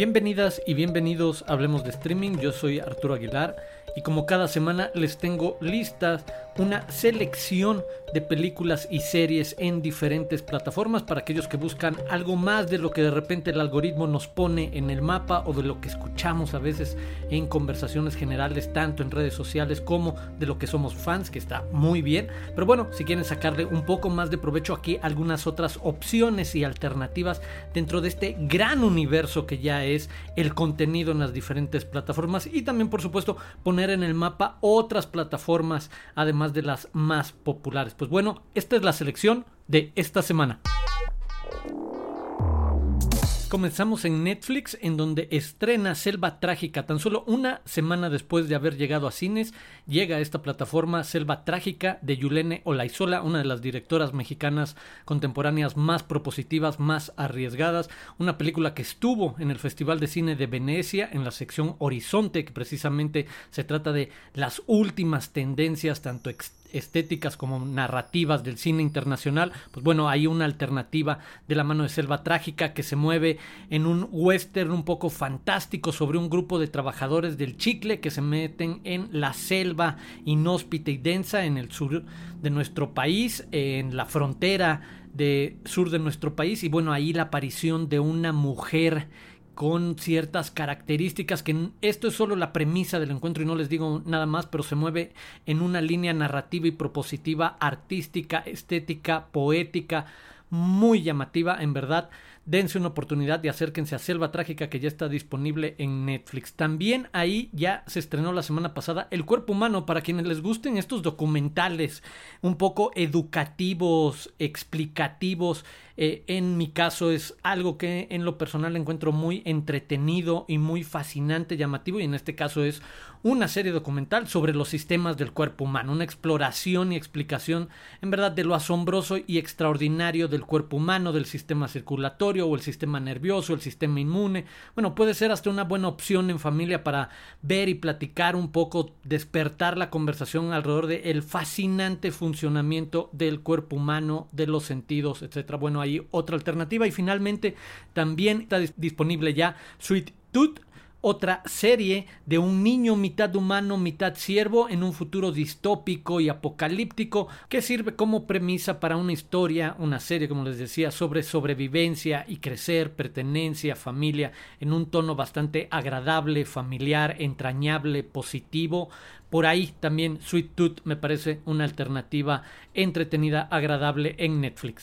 Bienvenidas y bienvenidos a Hablemos de Streaming, yo soy Arturo Aguilar y como cada semana les tengo listas una selección de películas y series en diferentes plataformas para aquellos que buscan algo más de lo que de repente el algoritmo nos pone en el mapa o de lo que escuchamos a veces en conversaciones generales tanto en redes sociales como de lo que somos fans que está muy bien. Pero bueno si quieren sacarle un poco más de provecho aquí algunas otras opciones y alternativas dentro de este gran universo que ya es el contenido en las diferentes plataformas. Y también por supuesto poner en el mapa otras plataformas además de las más populares. Pues bueno, esta es la selección de esta semana. Comenzamos en Netflix, en donde estrena Selva Trágica. Tan solo una semana después de haber llegado a cines, llega a esta plataforma Selva Trágica de Yulene Olaizola, una de las directoras mexicanas contemporáneas más propositivas, más arriesgadas. Una película que estuvo en el Festival de Cine de Venecia, en la sección Horizonte, que precisamente se trata de las últimas tendencias, tanto estéticas como narrativas del cine internacional, pues bueno, hay una alternativa de la mano de Selva Trágica que se mueve en un western un poco fantástico sobre un grupo de trabajadores del chicle que se meten en la selva inhóspita y densa en el sur de nuestro país, en la frontera de sur de nuestro país y bueno, ahí la aparición de una mujer con ciertas características que esto es solo la premisa del encuentro y no les digo nada más, pero se mueve en una línea narrativa y propositiva, artística, estética, poética, muy llamativa, en verdad dense una oportunidad y acérquense a Selva Trágica que ya está disponible en Netflix. También ahí ya se estrenó la semana pasada El cuerpo humano para quienes les gusten estos documentales un poco educativos, explicativos. Eh, en mi caso es algo que en lo personal encuentro muy entretenido y muy fascinante, llamativo y en este caso es una serie documental sobre los sistemas del cuerpo humano, una exploración y explicación en verdad de lo asombroso y extraordinario del cuerpo humano, del sistema circulatorio o el sistema nervioso, el sistema inmune. Bueno, puede ser hasta una buena opción en familia para ver y platicar un poco, despertar la conversación alrededor del el fascinante funcionamiento del cuerpo humano, de los sentidos, etcétera. Bueno, hay otra alternativa y finalmente también está disponible ya Sweet Tooth otra serie de un niño mitad humano, mitad ciervo en un futuro distópico y apocalíptico que sirve como premisa para una historia, una serie, como les decía, sobre sobrevivencia y crecer, pertenencia, familia, en un tono bastante agradable, familiar, entrañable, positivo. Por ahí también Sweet Tooth me parece una alternativa entretenida, agradable en Netflix.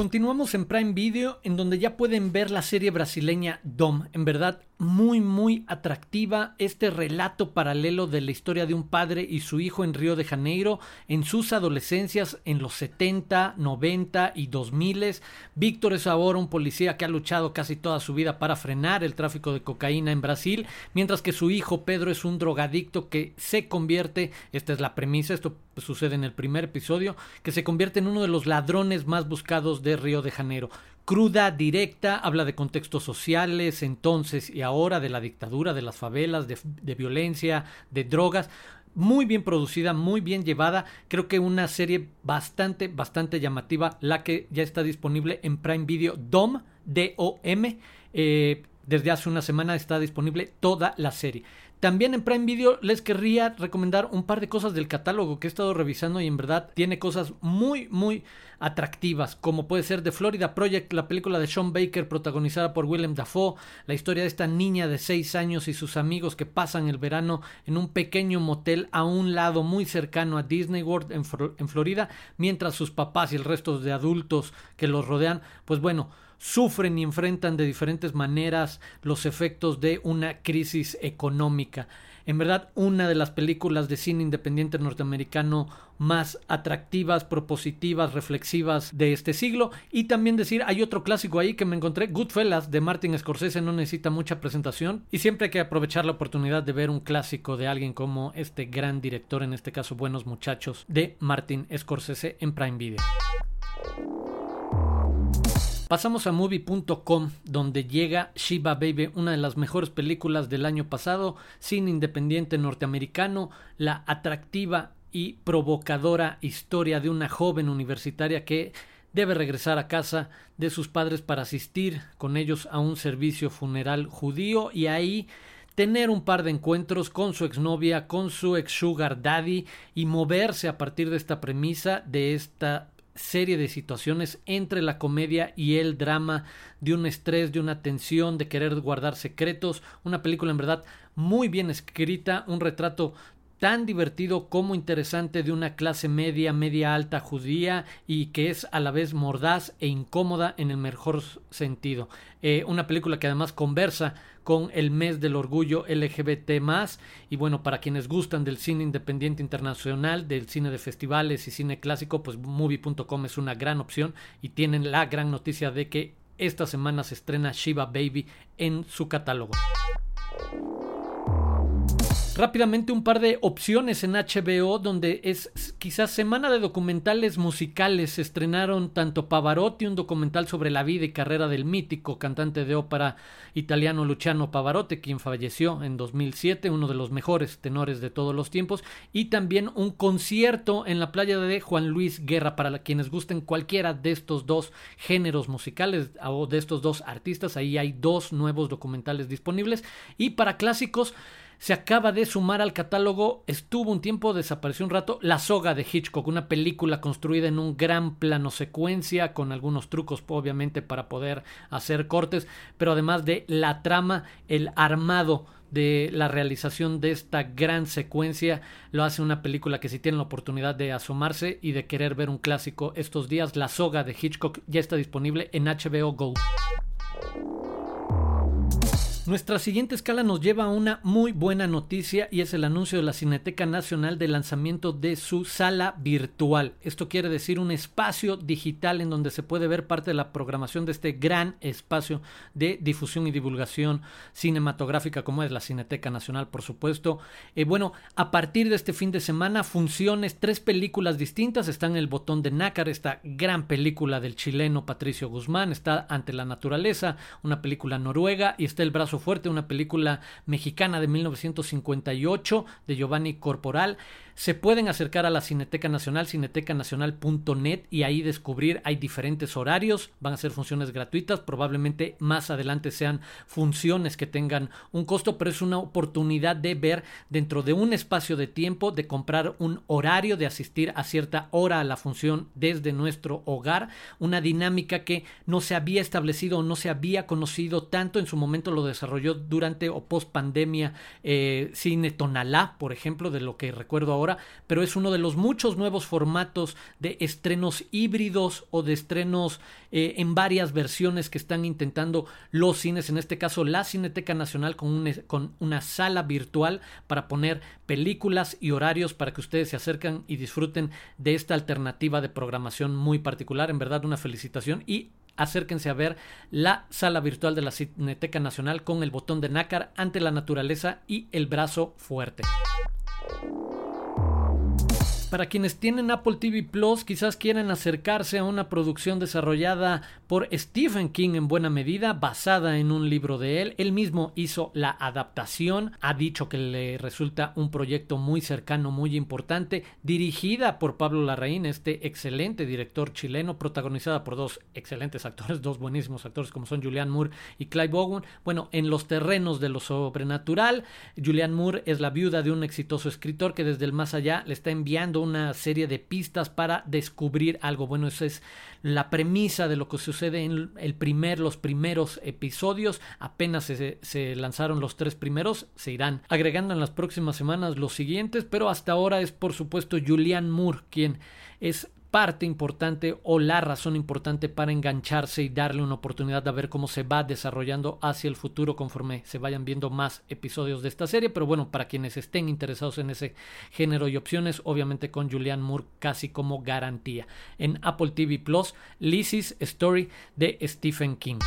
Continuamos en Prime Video, en donde ya pueden ver la serie brasileña Dom. En verdad, muy, muy atractiva este relato paralelo de la historia de un padre y su hijo en Río de Janeiro en sus adolescencias en los 70, 90 y 2000. Víctor es ahora un policía que ha luchado casi toda su vida para frenar el tráfico de cocaína en Brasil, mientras que su hijo Pedro es un drogadicto que se convierte, esta es la premisa, esto sucede en el primer episodio, que se convierte en uno de los ladrones más buscados de Río de Janeiro cruda, directa, habla de contextos sociales, entonces y ahora, de la dictadura, de las favelas, de, violencia, de drogas muy bien producida, muy bien llevada. Creo que una serie bastante, bastante llamativa, la que ya está disponible en Prime Video, DOM, D-O-M. Eh, desde hace una semana está disponible toda la serie. También en Prime Video les querría recomendar un par de cosas del catálogo que he estado revisando y en verdad tiene cosas muy, muy atractivas, como puede ser The Florida Project, la película de Sean Baker protagonizada por Willem Dafoe, la historia de esta niña de 6 años y sus amigos que pasan el verano en un pequeño motel a un lado muy cercano a Disney World en, Florida, mientras sus papás y el resto de adultos que los rodean, pues bueno, sufren y enfrentan de diferentes maneras los efectos de una crisis económica. En verdad, una de las películas de cine independiente norteamericano más atractivas, propositivas, reflexivas de este siglo. Y también decir, hay otro clásico ahí que me encontré, Goodfellas de Martin Scorsese, no necesita mucha presentación. Y siempre hay que aprovechar la oportunidad de ver un clásico de alguien como este gran director, en este caso Buenos Muchachos, de Martin Scorsese en Prime Video. Pasamos a movie.com, donde llega Shiba Baby, una de las mejores películas del año pasado, cine independiente norteamericano, la atractiva y provocadora historia de una joven universitaria que debe regresar a casa de sus padres para asistir con ellos a un servicio funeral judío y ahí tener un par de encuentros con su exnovia, con su ex sugar daddy y moverse a partir de esta premisa de esta serie de situaciones entre la comedia y el drama, de un estrés, de una tensión, de querer guardar secretos, una película en verdad muy bien escrita, un retrato tan divertido como interesante de una clase media, media alta judía y que es a la vez mordaz e incómoda en el mejor sentido. Eh, una película que además conversa con el mes del orgullo LGBT y bueno, para quienes gustan del cine independiente internacional, del cine de festivales y cine clásico, pues movie.com es una gran opción y tienen la gran noticia de que esta semana se estrena Shiva Baby en su catálogo. Rápidamente un par de opciones en HBO donde es quizás semana de documentales musicales. Se estrenaron tanto Pavarotti, un documental sobre la vida y carrera del mítico cantante de ópera italiano Luciano Pavarotti, quien falleció en 2007, uno de los mejores tenores de todos los tiempos, y también un concierto en la playa de Juan Luis Guerra para quienes gusten cualquiera de estos dos géneros musicales o de estos dos artistas. Ahí hay dos nuevos documentales disponibles y para clásicos se acaba de sumar al catálogo, estuvo un tiempo, desapareció un rato, La soga de Hitchcock, una película construida en un gran plano secuencia, con algunos trucos obviamente para poder hacer cortes, pero además de la trama, el armado de la realización de esta gran secuencia lo hace una película que si tienen la oportunidad de asomarse y de querer ver un clásico estos días, La soga de Hitchcock ya está disponible en HBO Go. Nuestra siguiente escala nos lleva a una muy buena noticia y es el anuncio de la Cineteca Nacional del lanzamiento de su sala virtual. Esto quiere decir un espacio digital en donde se puede ver parte de la programación de este gran espacio de difusión y divulgación cinematográfica como es la Cineteca Nacional, por supuesto. Eh, bueno, a partir de este fin de semana, funciones, tres películas distintas. Están El Botón de Nácar, esta gran película del chileno Patricio Guzmán, está Ante la Naturaleza, una película noruega, y está El Brazo Fuerte, una película mexicana de 1958 de Giovanni Corporal se pueden acercar a la Cineteca Nacional, cinetecanacional.net y ahí descubrir, hay diferentes horarios, van a ser funciones gratuitas, probablemente más adelante sean funciones que tengan un costo, pero es una oportunidad de ver dentro de un espacio de tiempo, de comprar un horario, de asistir a cierta hora a la función desde nuestro hogar, una dinámica que no se había establecido o no se había conocido tanto, en su momento lo desarrolló durante o post pandemia eh, Cine Tonalá, por ejemplo, de lo que recuerdo ahora, pero es uno de los muchos nuevos formatos de estrenos híbridos o de estrenos eh, en varias versiones que están intentando los cines, en este caso la Cineteca Nacional con, una sala virtual para poner películas y horarios para que ustedes se acercan y disfruten de esta alternativa de programación muy particular. En verdad, una felicitación y acérquense a ver la sala virtual de la Cineteca Nacional con el botón de nácar ante la naturaleza y el brazo fuerte. Para quienes tienen Apple TV Plus, quizás quieran acercarse a una producción desarrollada por Stephen King en buena medida, basada en un libro de él. Él mismo hizo la adaptación, ha dicho que le resulta un proyecto muy cercano, muy importante, dirigida por Pablo Larraín, este excelente director chileno, protagonizada por dos excelentes actores, dos buenísimos actores como son Julian Moore y Clive Bowen. Bueno, en los terrenos de lo sobrenatural, Julian Moore es la viuda de un exitoso escritor que desde el más allá le está enviando una serie de pistas para descubrir algo. Bueno, esa es la premisa de lo que sucede en el primer, los primeros episodios. Apenas se, se lanzaron los tres primeros, se irán agregando en las próximas semanas los siguientes, pero hasta ahora es por supuesto Julian Moore quien es parte importante o la razón importante para engancharse y darle una oportunidad de ver cómo se va desarrollando hacia el futuro conforme se vayan viendo más episodios de esta serie. Pero bueno, para quienes estén interesados en ese género y opciones, obviamente con Julian Moore casi como garantía. En Apple TV Plus, Lizzie's Story de Stephen King.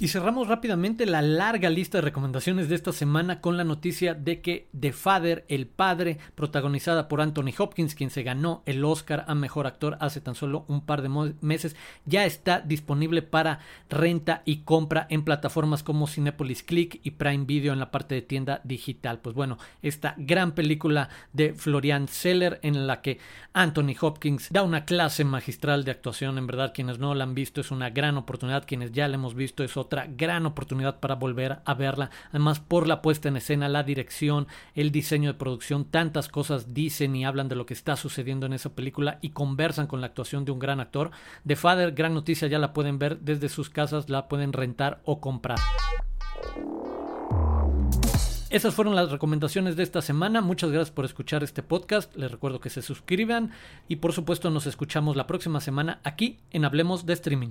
Y cerramos rápidamente la larga lista de recomendaciones de esta semana con la noticia de que The Father, el padre, protagonizada por Anthony Hopkins, quien se ganó el Oscar a Mejor Actor hace tan solo un par de meses, ya está disponible para renta y compra en plataformas como Cinepolis Click y Prime Video en la parte de tienda digital. Pues bueno, esta gran película de Florian Seller en la que Anthony Hopkins da una clase magistral de actuación. En verdad, quienes no la han visto es una gran oportunidad, quienes ya la hemos visto es otra gran oportunidad para volver a verla. Además, por la puesta en escena, la dirección, el diseño de producción, tantas cosas dicen y hablan de lo que está sucediendo en esa película y conversan con la actuación de un gran actor. The Father, gran noticia, ya la pueden ver desde sus casas, la pueden rentar o comprar. Esas fueron las recomendaciones de esta semana. Muchas gracias por escuchar este podcast. Les recuerdo que se suscriban y por supuesto nos escuchamos la próxima semana aquí en Hablemos de Streaming.